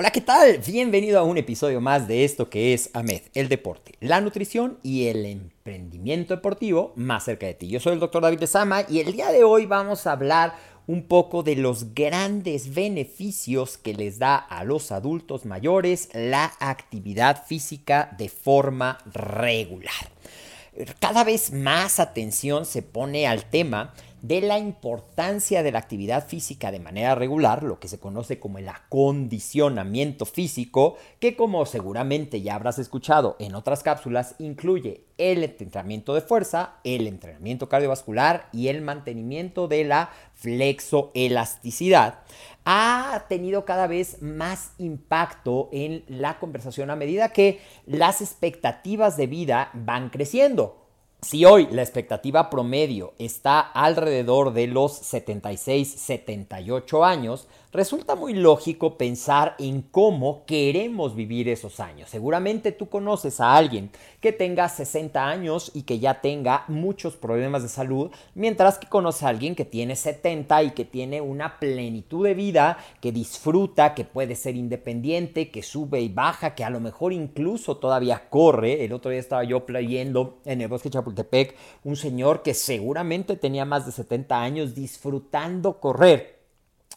Hola, ¿qué tal? Bienvenido a un episodio más de esto que es AMED, el deporte, la nutrición y el emprendimiento deportivo más cerca de ti. Yo soy el doctor David Sama y el día de hoy vamos a hablar un poco de los grandes beneficios que les da a los adultos mayores la actividad física de forma regular. Cada vez más atención se pone al tema de la importancia de la actividad física de manera regular, lo que se conoce como el acondicionamiento físico, que como seguramente ya habrás escuchado en otras cápsulas, incluye el entrenamiento de fuerza, el entrenamiento cardiovascular y el mantenimiento de la flexoelasticidad, ha tenido cada vez más impacto en la conversación a medida que las expectativas de vida van creciendo. Si hoy la expectativa promedio está alrededor de los 76-78 años, resulta muy lógico pensar en cómo queremos vivir esos años. Seguramente tú conoces a alguien que tenga 60 años y que ya tenga muchos problemas de salud, mientras que conoce a alguien que tiene 70 y que tiene una plenitud de vida, que disfruta, que puede ser independiente, que sube y baja, que a lo mejor incluso todavía corre. El otro día estaba yo leyendo en el bosque Chapultepec un señor que seguramente tenía más de 70 años disfrutando correr.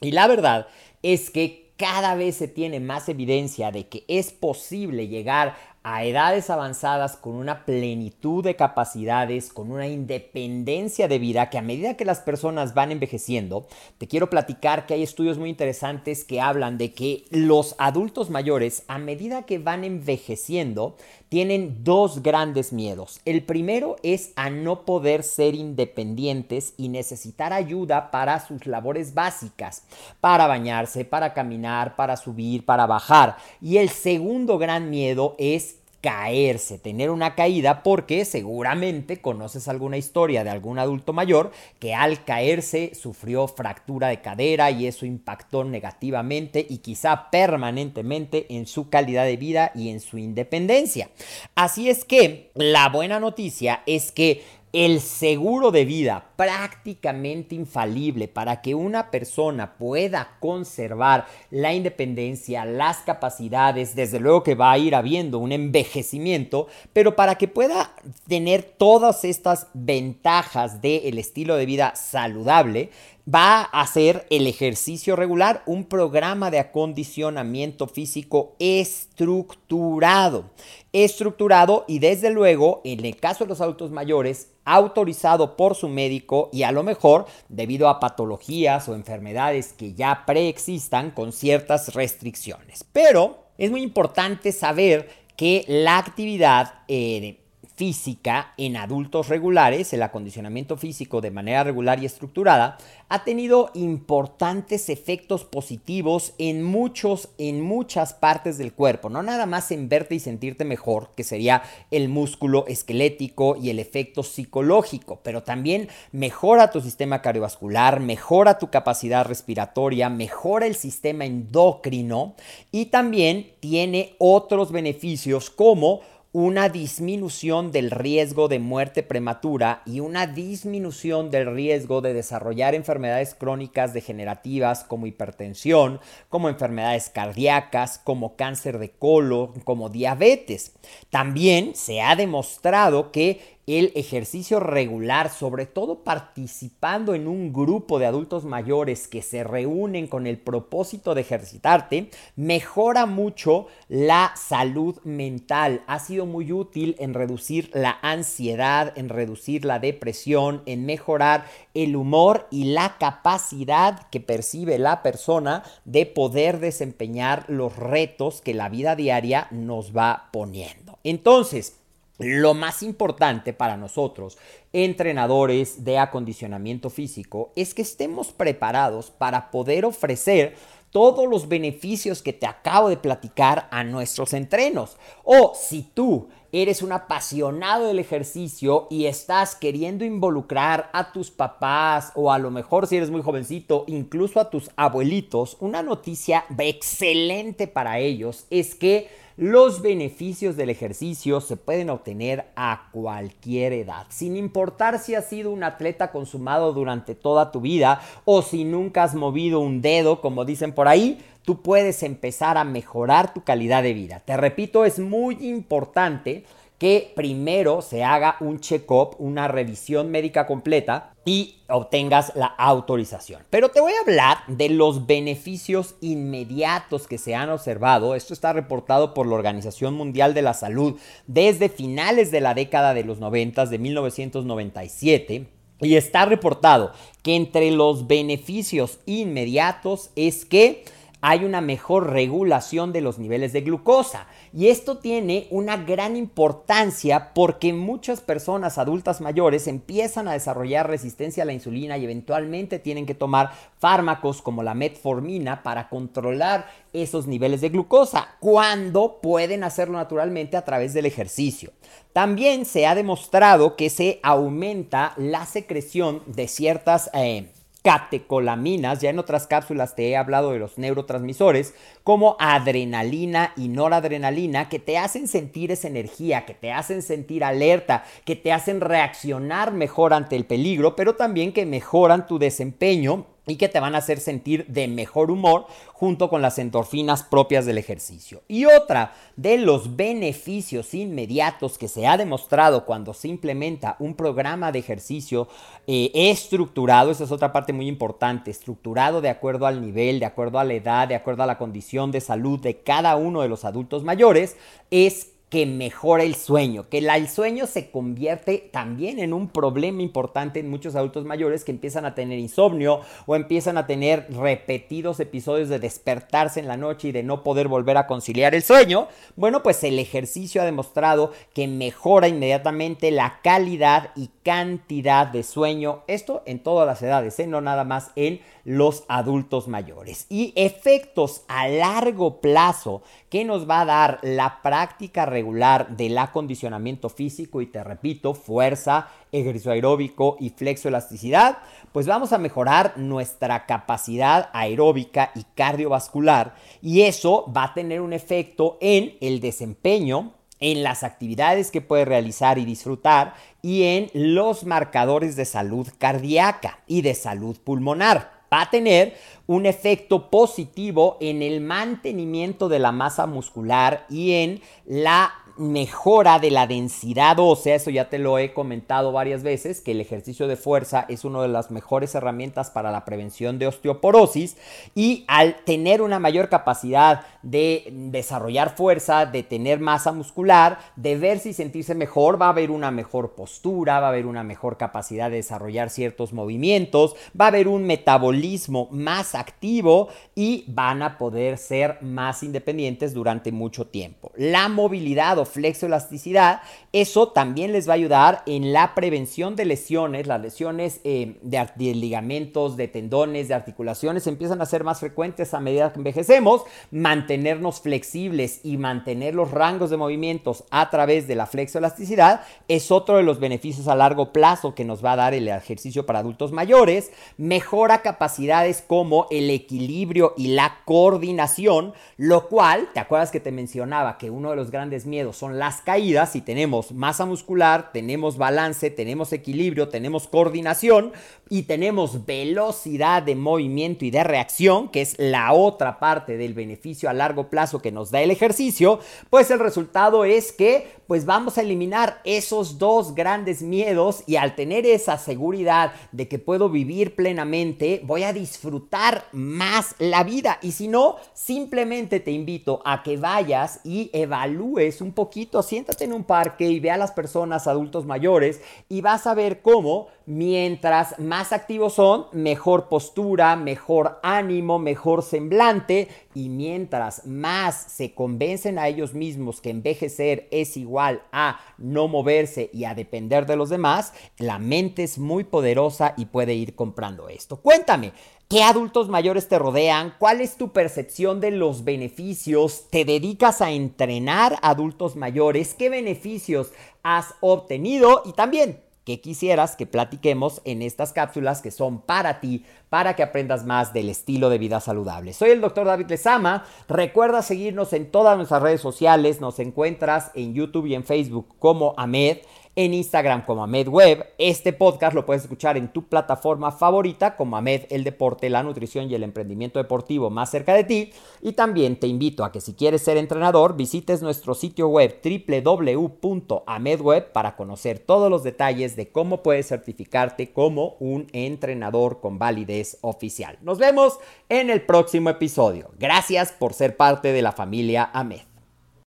Y la verdad es que cada vez se tiene más evidencia de que es posible llegar a edades avanzadas con una plenitud de capacidades, con una independencia de vida que a medida que las personas van envejeciendo, te quiero platicar que hay estudios muy interesantes que hablan de que los adultos mayores a medida que van envejeciendo tienen dos grandes miedos. El primero es a no poder ser independientes y necesitar ayuda para sus labores básicas, para bañarse, para caminar, para subir, para bajar. Y el segundo gran miedo es caerse, tener una caída, porque seguramente conoces alguna historia de algún adulto mayor que al caerse sufrió fractura de cadera y eso impactó negativamente y quizá permanentemente en su calidad de vida y en su independencia. Así es que la buena noticia es que el seguro de vida prácticamente infalible para que una persona pueda conservar la independencia, las capacidades, desde luego que va a ir habiendo un envejecimiento, pero para que pueda tener todas estas ventajas del estilo de vida saludable, va a hacer el ejercicio regular, un programa de acondicionamiento físico estructurado. Estructurado y desde luego, en el caso de los adultos mayores, autorizado por su médico y a lo mejor debido a patologías o enfermedades que ya preexistan con ciertas restricciones. Pero es muy importante saber que la actividad eh, física en adultos regulares, el acondicionamiento físico de manera regular y estructurada, ha tenido importantes efectos positivos en muchos, en muchas partes del cuerpo. No nada más en verte y sentirte mejor, que sería el músculo esquelético y el efecto psicológico, pero también mejora tu sistema cardiovascular, mejora tu capacidad respiratoria, mejora el sistema endocrino y también tiene otros beneficios como una disminución del riesgo de muerte prematura y una disminución del riesgo de desarrollar enfermedades crónicas degenerativas como hipertensión, como enfermedades cardíacas, como cáncer de colon, como diabetes. También se ha demostrado que el ejercicio regular, sobre todo participando en un grupo de adultos mayores que se reúnen con el propósito de ejercitarte, mejora mucho la salud mental. Ha sido muy útil en reducir la ansiedad, en reducir la depresión, en mejorar el humor y la capacidad que percibe la persona de poder desempeñar los retos que la vida diaria nos va poniendo. Entonces, lo más importante para nosotros, entrenadores de acondicionamiento físico, es que estemos preparados para poder ofrecer todos los beneficios que te acabo de platicar a nuestros entrenos. O si tú eres un apasionado del ejercicio y estás queriendo involucrar a tus papás o a lo mejor si eres muy jovencito, incluso a tus abuelitos, una noticia excelente para ellos es que los beneficios del ejercicio se pueden obtener a cualquier edad, sin importar si has sido un atleta consumado durante toda tu vida o si nunca has movido un dedo, como dicen por ahí, tú puedes empezar a mejorar tu calidad de vida. Te repito, es muy importante que primero se haga un check-up, una revisión médica completa y obtengas la autorización. Pero te voy a hablar de los beneficios inmediatos que se han observado. Esto está reportado por la Organización Mundial de la Salud desde finales de la década de los 90, de 1997. Y está reportado que entre los beneficios inmediatos es que hay una mejor regulación de los niveles de glucosa. Y esto tiene una gran importancia porque muchas personas adultas mayores empiezan a desarrollar resistencia a la insulina y eventualmente tienen que tomar fármacos como la metformina para controlar esos niveles de glucosa, cuando pueden hacerlo naturalmente a través del ejercicio. También se ha demostrado que se aumenta la secreción de ciertas... Eh, catecolaminas, ya en otras cápsulas te he hablado de los neurotransmisores, como adrenalina y noradrenalina, que te hacen sentir esa energía, que te hacen sentir alerta, que te hacen reaccionar mejor ante el peligro, pero también que mejoran tu desempeño y que te van a hacer sentir de mejor humor junto con las endorfinas propias del ejercicio. Y otra de los beneficios inmediatos que se ha demostrado cuando se implementa un programa de ejercicio eh, estructurado, esa es otra parte muy importante, estructurado de acuerdo al nivel, de acuerdo a la edad, de acuerdo a la condición de salud de cada uno de los adultos mayores, es que mejora el sueño, que el sueño se convierte también en un problema importante en muchos adultos mayores que empiezan a tener insomnio o empiezan a tener repetidos episodios de despertarse en la noche y de no poder volver a conciliar el sueño. Bueno, pues el ejercicio ha demostrado que mejora inmediatamente la calidad y cantidad de sueño, esto en todas las edades, ¿eh? no nada más en los adultos mayores. Y efectos a largo plazo que nos va a dar la práctica regular del acondicionamiento físico y te repito, fuerza, ejercicio aeróbico y flexoelasticidad, pues vamos a mejorar nuestra capacidad aeróbica y cardiovascular y eso va a tener un efecto en el desempeño en las actividades que puede realizar y disfrutar y en los marcadores de salud cardíaca y de salud pulmonar va a tener un efecto positivo en el mantenimiento de la masa muscular y en la mejora de la densidad ósea, eso ya te lo he comentado varias veces, que el ejercicio de fuerza es una de las mejores herramientas para la prevención de osteoporosis y al tener una mayor capacidad de desarrollar fuerza, de tener masa muscular, de verse y sentirse mejor, va a haber una mejor postura, va a haber una mejor capacidad de desarrollar ciertos movimientos, va a haber un metabolismo más activo y van a poder ser más independientes durante mucho tiempo. La movilidad flexoelasticidad, eso también les va a ayudar en la prevención de lesiones, las lesiones eh, de ligamentos, de tendones, de articulaciones empiezan a ser más frecuentes a medida que envejecemos, mantenernos flexibles y mantener los rangos de movimientos a través de la flexoelasticidad es otro de los beneficios a largo plazo que nos va a dar el ejercicio para adultos mayores, mejora capacidades como el equilibrio y la coordinación, lo cual, ¿te acuerdas que te mencionaba que uno de los grandes miedos son las caídas y tenemos masa muscular, tenemos balance, tenemos equilibrio, tenemos coordinación y tenemos velocidad de movimiento y de reacción, que es la otra parte del beneficio a largo plazo que nos da el ejercicio, pues el resultado es que pues vamos a eliminar esos dos grandes miedos y al tener esa seguridad de que puedo vivir plenamente, voy a disfrutar más la vida. Y si no, simplemente te invito a que vayas y evalúes un poquito, siéntate en un parque y ve a las personas adultos mayores y vas a ver cómo mientras más activos son, mejor postura, mejor ánimo, mejor semblante y mientras más se convencen a ellos mismos que envejecer es igual a no moverse y a depender de los demás, la mente es muy poderosa y puede ir comprando esto. Cuéntame, ¿Qué adultos mayores te rodean? ¿Cuál es tu percepción de los beneficios? ¿Te dedicas a entrenar adultos mayores? ¿Qué beneficios has obtenido? Y también, que quisieras que platiquemos en estas cápsulas que son para ti, para que aprendas más del estilo de vida saludable. Soy el doctor David Lezama. Recuerda seguirnos en todas nuestras redes sociales. Nos encuentras en YouTube y en Facebook como Ahmed en Instagram como Ahmed Web. Este podcast lo puedes escuchar en tu plataforma favorita como Ahmed el deporte, la nutrición y el emprendimiento deportivo más cerca de ti. Y también te invito a que si quieres ser entrenador, visites nuestro sitio web www.amedweb para conocer todos los detalles de cómo puedes certificarte como un entrenador con validez oficial. Nos vemos en el próximo episodio. Gracias por ser parte de la familia Ahmed.